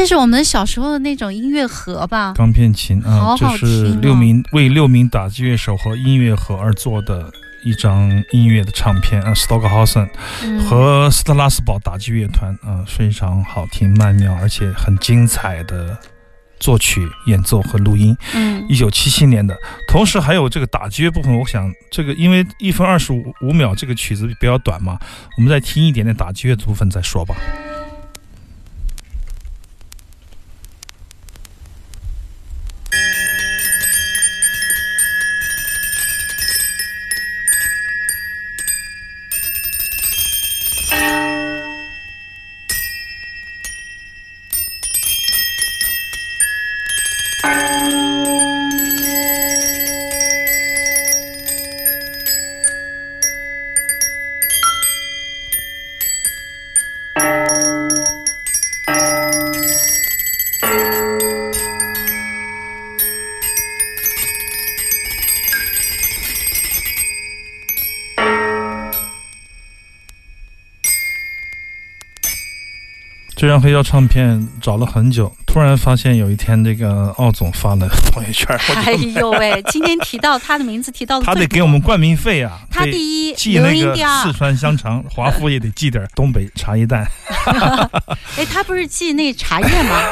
这是我们小时候的那种音乐盒吧？钢片琴啊，好好这是六名为六名打击乐手和音乐盒而做的一张音乐的唱片啊，Stockhausen 嗯和斯特拉斯堡打击乐团啊，非常好听、曼妙，而且很精彩的作曲、演奏和录音。嗯一九七七年的，同时还有这个打击乐部分，我想这个因为一分二十五五秒这个曲子比较短嘛，我们再听一点点打击乐的部分再说吧。这张黑胶唱片找了很久，突然发现有一天这个奥总发了朋友圈，我 哎呦喂，今天提到他的名字提到的他得给我们冠名费啊，他第一，留寄那个音第二四。川香肠，华夫也得寄点 东北茶叶蛋。哎，他不是寄那茶叶吗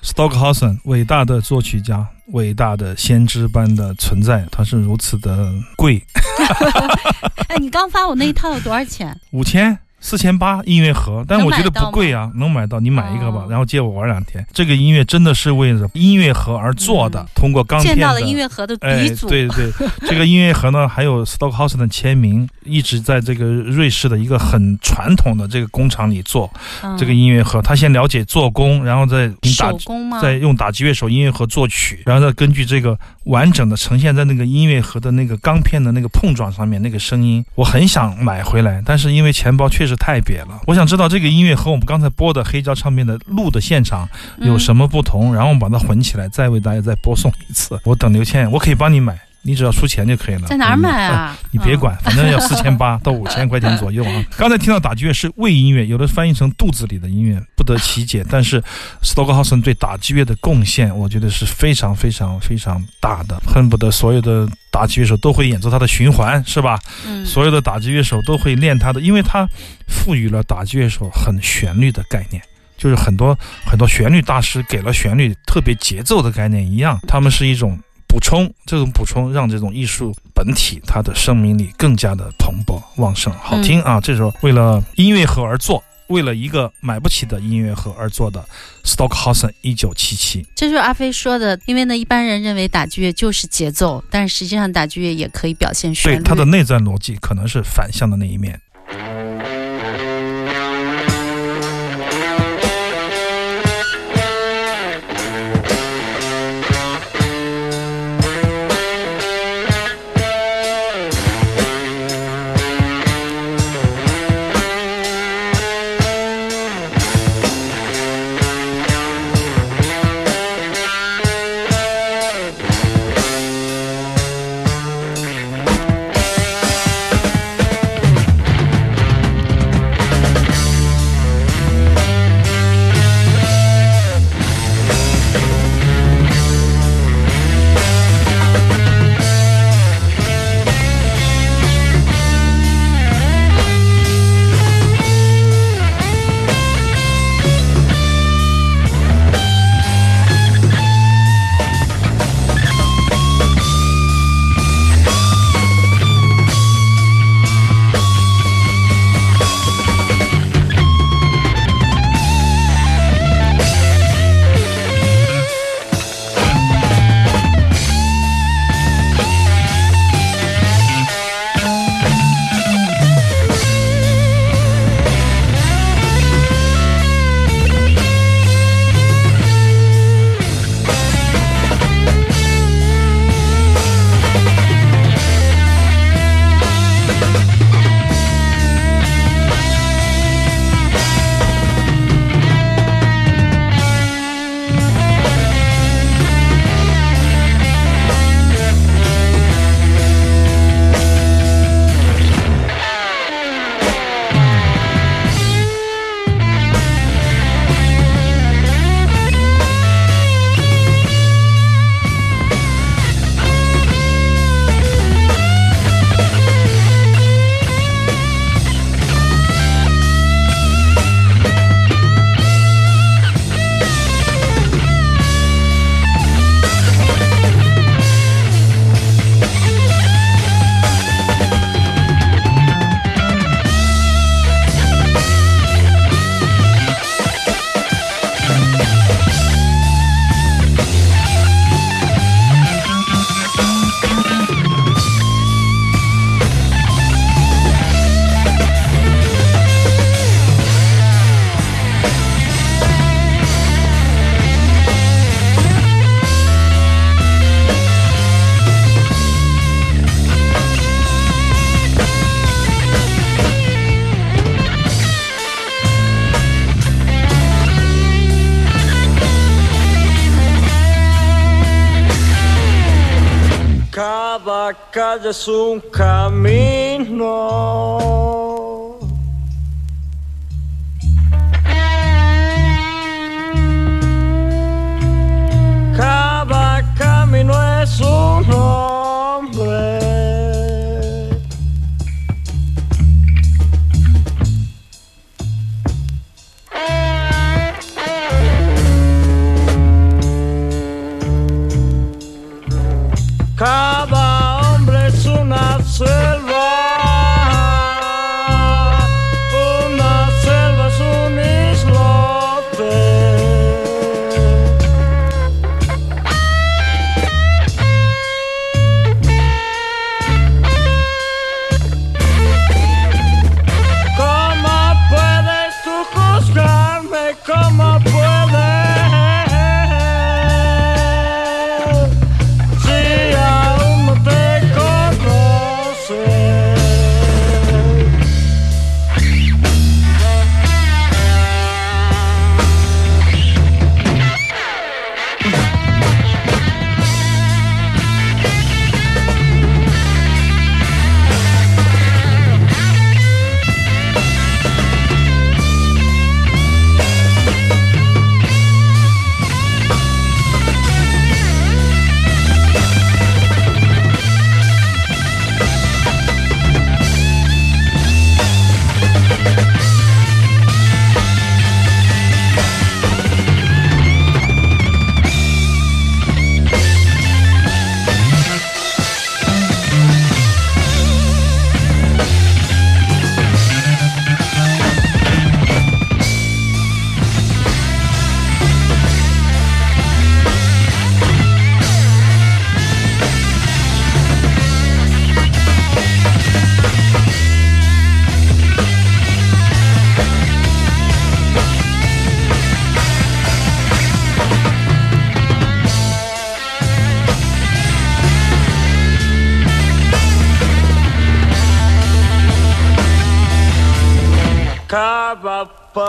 ？Stockhausen，伟大的作曲家，伟大的先知般的存在，他是如此的贵，哎，你刚发我那一套有多少钱？五千。四千八音乐盒，但我觉得不贵啊，能买到，你买一个吧，哦然后借我玩两天。这个音乐真的是为了音乐盒而做的，嗯通过钢片的见到了音乐盒的哎鼻，祖。对对，这个音乐盒呢，还有 Stockhausen 的签名，一直在这个瑞士的一个很传统的这个工厂里做嗯这个音乐盒。他先了解做工，然后再打？再用打击乐手音乐盒作曲，然后再根据这个完整的呈现在那个音乐盒的那个钢片的那个碰撞上面那个声音，我很想买回来，但是因为钱包确实太瘪了。我想知道这个音乐和我们刚才播的黑胶唱片的录的现场有什么？么不同，然后我们把它混起来，再为大家再播送一次。我等刘倩，我可以帮你买，你只要出钱就可以了。在哪儿买啊？你别管，反正要四千八 到五千块钱左右啊。刚才听到打击乐是胃音乐，有的翻译成肚子里的音乐，不得其解。但是 Stockhausen 对打击乐的贡献，我觉得是非常非常非常大的，恨不得所有的打击乐手都会演奏他的循环，是吧？嗯，所有的打击乐手都会练他的，因为他赋予了打击乐手很旋律的概念。就是很多很多旋律大师给了旋律特别节奏的概念一样，他们是一种补充，这种补充让这种艺术本体它的生命力更加的蓬勃旺盛，好听啊！这首为了音乐盒而做，为了一个买不起的音乐盒而做的 Stockhausen 一九七七。这就是阿飞说的，因为呢，一般人认为打击乐就是节奏，但是实际上打击乐也可以表现旋律。对它的内在逻辑可能是反向的那一面。Calle es un camino.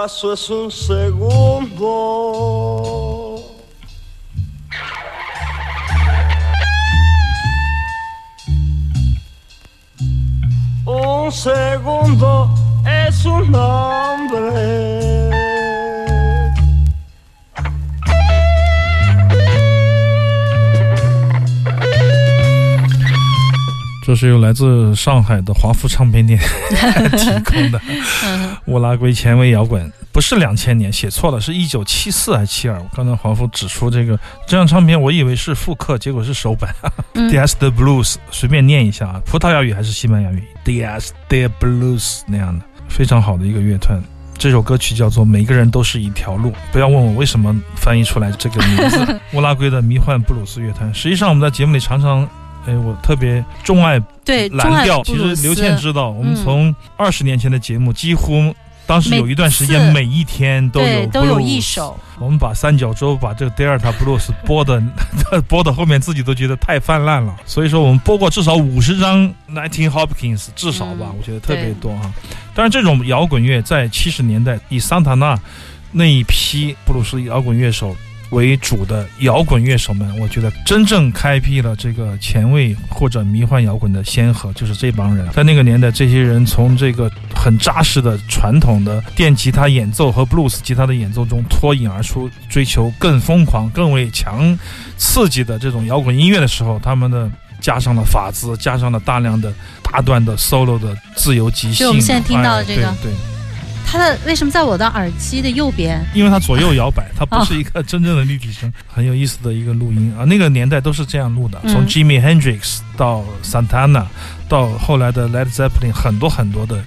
Es un segundo. Un segundo es un hombre. 这是由来自上海的华夫唱片店 提供的嗯乌拉圭前卫摇滚，不是两千年，写错了，是一九七四还是七二？我刚才华夫指出这个这张唱片，我以为是复刻，结果是首版。嗯 Dias de Blues，随便念一下啊，葡萄牙语还是西班牙语？Dias de Blues 那样的，非常好的一个乐团。这首歌曲叫做《每个人都是一条路》，不要问我为什么翻译出来这个名字。乌拉圭的迷幻布鲁斯乐团，实际上我们在节目里常常，哎，我特别钟爱对，蓝调。其实刘倩知道，我们嗯从二十年前的节目，几乎当时有一段时间每一天都有对都有一首，我们把三角洲把这个 Delta Blues 播的 播的后面，自己都觉得太泛滥了。所以说，我们播过至少五十张 Nineteen Hopkins，至少吧，嗯我觉得特别多哈。但是，这种摇滚乐在七十年代以桑塔纳那一批布鲁斯摇滚乐手为主的摇滚乐手们，我觉得真正开辟了这个前卫或者迷幻摇滚的先河，就是这帮人。在那个年代，这些人从这个很扎实的传统的电吉他演奏和布鲁斯吉他的演奏中脱颖而出，追求更疯狂、更为强刺激的这种摇滚音乐的时候，他们的。加上了法兹，加上了大量的大段的 solo 的自由即兴。就我们现在听到的这个对对，它的为什么在我的耳机的右边？因为它左右摇摆，它不是一个真正的立体声，很有意思的一个录音啊。那个年代都是这样录的，嗯从 Jimmy Hendrix 到 Santana，到后来的 Led Zeppelin，很多很多的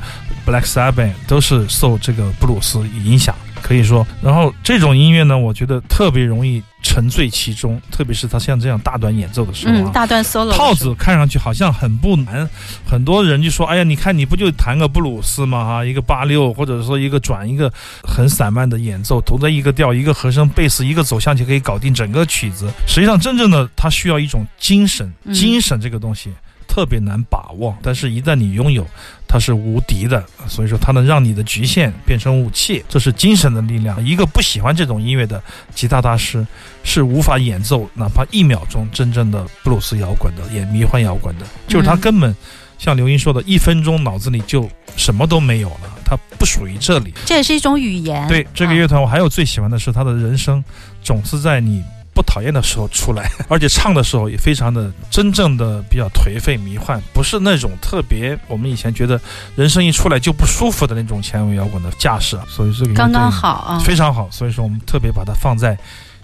Black Sabbath 都是受这个布鲁斯影响。可以说，然后这种音乐呢，我觉得特别容易沉醉其中，特别是他像这样大段演奏的时候啊，嗯，大段 solo 套子看上去好像很不难，很多人就说：“哎呀，你看你不就弹个布鲁斯吗？哈，一个八六，或者说一个转一个很散漫的演奏，同在一个调，一个和声，贝斯一个走向就可以搞定整个曲子。实际上，真正的它需要一种精神，嗯精神这个东西。特特别难把握，但是一旦你拥有，它是无敌的。所以说，它能让你的局限变成武器，这是精神的力量。一个不喜欢这种音乐的吉他大师，是无法演奏哪怕一秒钟真正的布鲁斯摇滚的，也迷幻摇滚的。就是他根本像刘英说的，一分钟脑子里就什么都没有了，他不属于这里。这也是一种语言。对这个乐团，我还有最喜欢的是他的人声，总是在你。不讨厌的时候出来，而且唱的时候也非常的真正的比较颓废迷幻，不是那种特别我们以前觉得人声一出来就不舒服的那种前卫摇滚的架势，所以这个刚刚好啊，非常好。所以说我们特别把它放在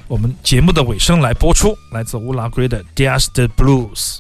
我们节目的尾声来播出，来自乌拉圭的《Dias de Blues》。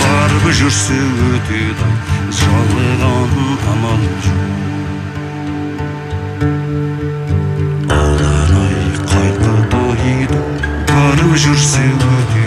барып жүрсе өтеді ай жалыған амал жоқ ай қайта жүрсе өтеді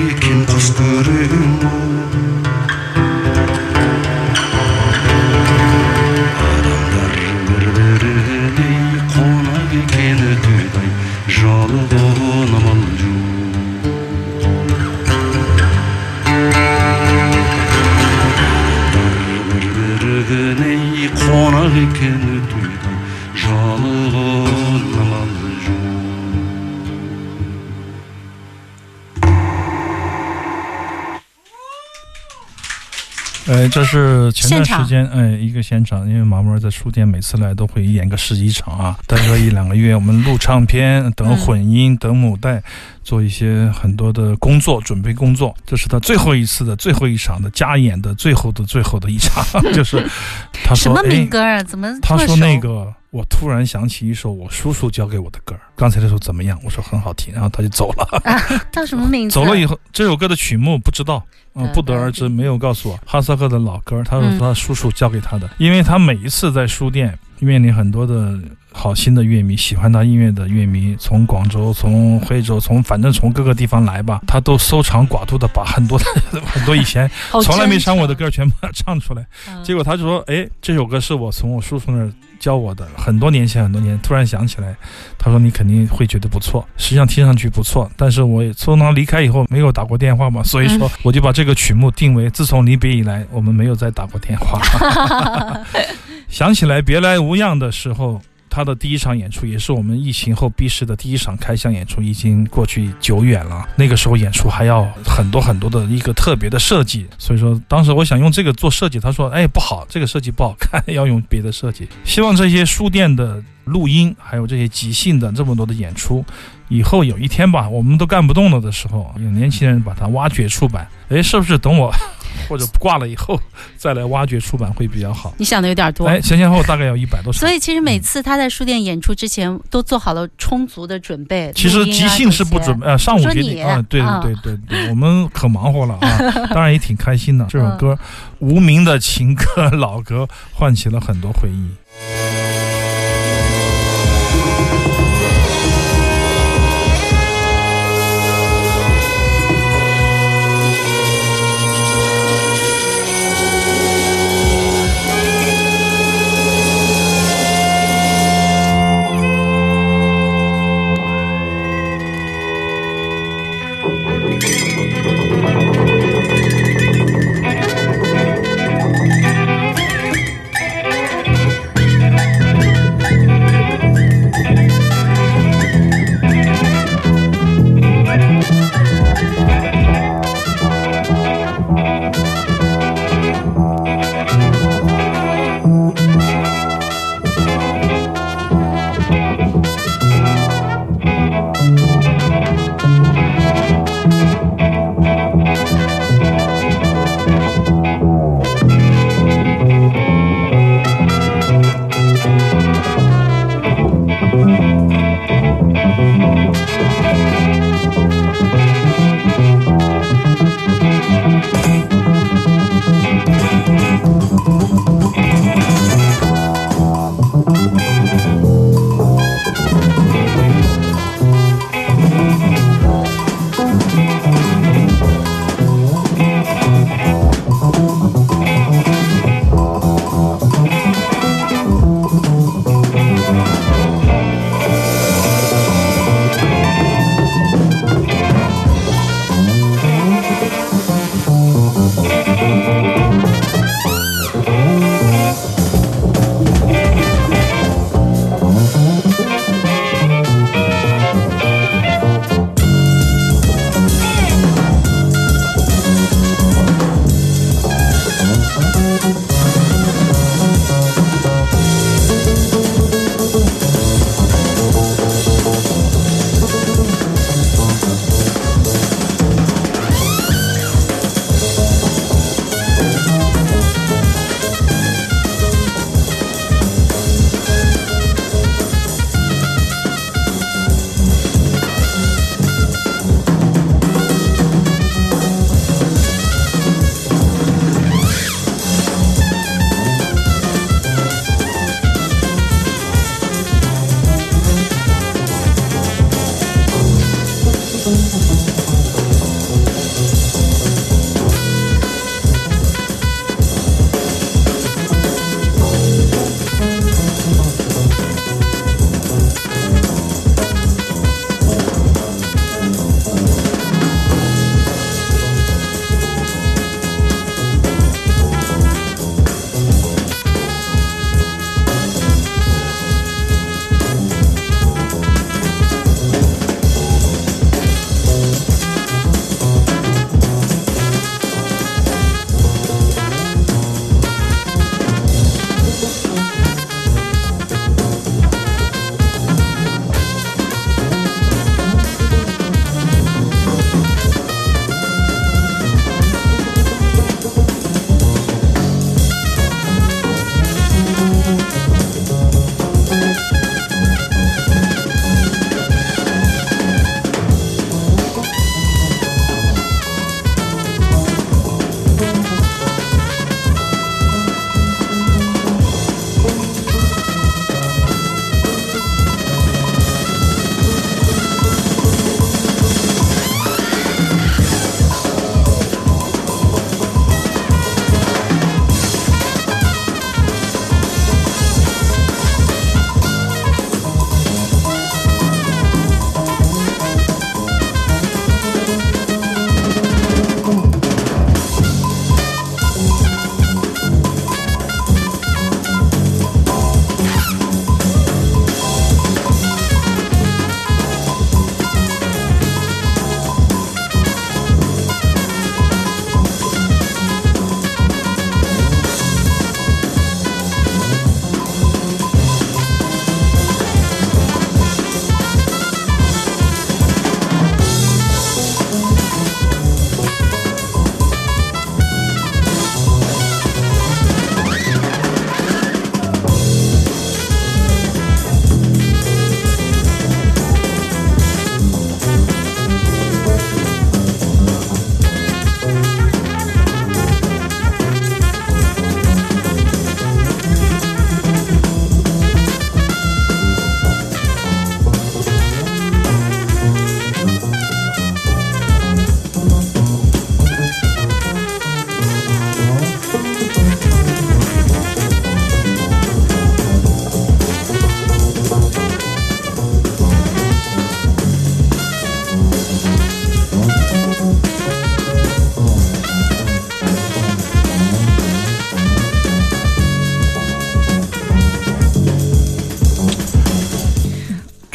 çirkin kıstırın 是前段时间，哎，一个现场，因为马木尔在书店每次来都会演个十几场啊，待个一两个月，我们录唱片、等混音、等母带，做一些很多的工作，准备工作。这是他最后一次的最后一场的加演的最后的最后的一场，就是他说，什么民哎，歌啊？怎么他说那个，我突然想起一首我叔叔教给我的歌儿，刚才那首怎么样？我说很好听，然后他就走了。叫什么名字？走了以后，这首歌的曲目不知道，嗯、嗯不得而知，没有告诉我。哈萨克的老歌，他说嗯他叔叔教给他的，因为他每一次在书店面临很多的好心的乐迷，喜欢他音乐的乐迷，从广州、从惠州、从反正从各个地方来吧，他都搜肠寡肚的把很多的 很多以前从来没唱过的诚歌全部唱出来。嗯结果他就说：“哎，这首歌是我从我叔叔那儿教我的，很多年前，很多年，突然想起来。他说你肯定会觉得不错，实际上听上去不错，但是我也从他离开以后没有打过电话嘛，所以说我就把这个曲目定为自从离别以来，我们没有再打过电话。想起来别来无恙的时候。”他的第一场演出也是我们疫情后闭市的第一场开箱演出，已经过去久远了。那个时候演出还要很多很多的一个特别的设计，所以说当时我想用这个做设计，他说：“哎，不好，这个设计不好看，要用别的设计。”希望这些书店的录音，还有这些即兴的这么多的演出，以后有一天吧，我们都干不动了的时候，有年轻人把它挖掘出版。哎，是不是等我或者挂了以后再来挖掘出版会比较好？你想的有点多。哎，前前后后大概有一百多首。所以其实每次他在书店演出之前都做好了充足的准备。其实即兴是不准备，呃，上午决定啊，对啊对对对，我们可忙活了啊，当然也挺开心的。这首嗯歌《无名的情歌》老歌，唤起了很多回忆。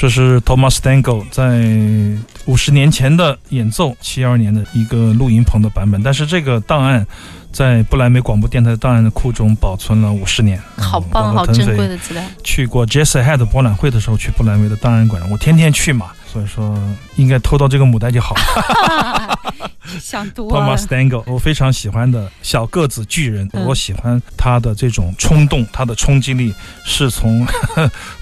这是 Thomas Stango 在五十年前的演奏，七二年的一个录音棚的版本。但是这个档案在不莱梅广播电台档案的库中保存了五十年。好棒，嗯好珍贵。的资料。去过 Jazz Head 博览会的时候，去不莱梅的档案馆，我天天去嘛，所以说应该偷到这个母带就好了。想多了 Thomas。Stango，我非常喜欢的小个子巨人，嗯我喜欢他的这种冲动，他的冲击力是从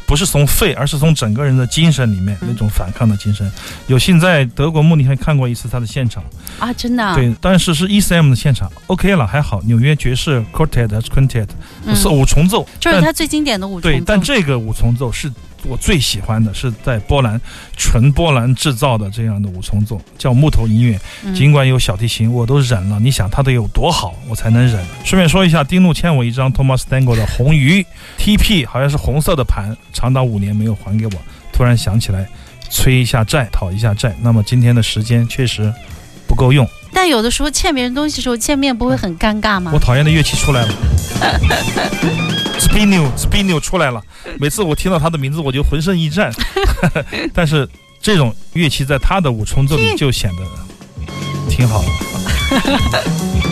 不是从肺，而是从整个人的精神里面嗯那种反抗的精神。有幸在德国慕尼黑看过一次他的现场，啊，真的啊。对，但是是 ECM 的现场，OK 了，还好。纽约爵士 Quartet Quintet 嗯是五重奏，就是他最经典的五重奏对，奏。但这个五重奏是我最喜欢的，是在波兰纯波兰制造的这样的五重奏，叫木头音乐。嗯尽管有小提琴，我都忍了。你想他得有多好，我才能忍？顺便说一下，丁路欠我一张 Thomas Stango 的红鱼 TP，好像是红色的盘，长达五年没有还给我。突然想起来，催一下债，讨一下债。那么今天的时间确实不够用。但有的时候欠别人东西的时候，见面不会很尴尬吗我？讨厌的乐器出来了 s p i n o s p i n o 出来了。每次我听到他的名字，我就浑身一颤。但是这种乐器在他的五重奏里就显得挺好的。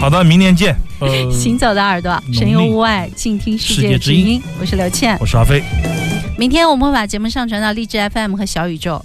好的，明年见。呃，行走的耳朵，神游屋外，静听世世界之界之音。我是刘倩。我是阿飞。明天我们会把节目上传到荔枝 FM 和小宇宙。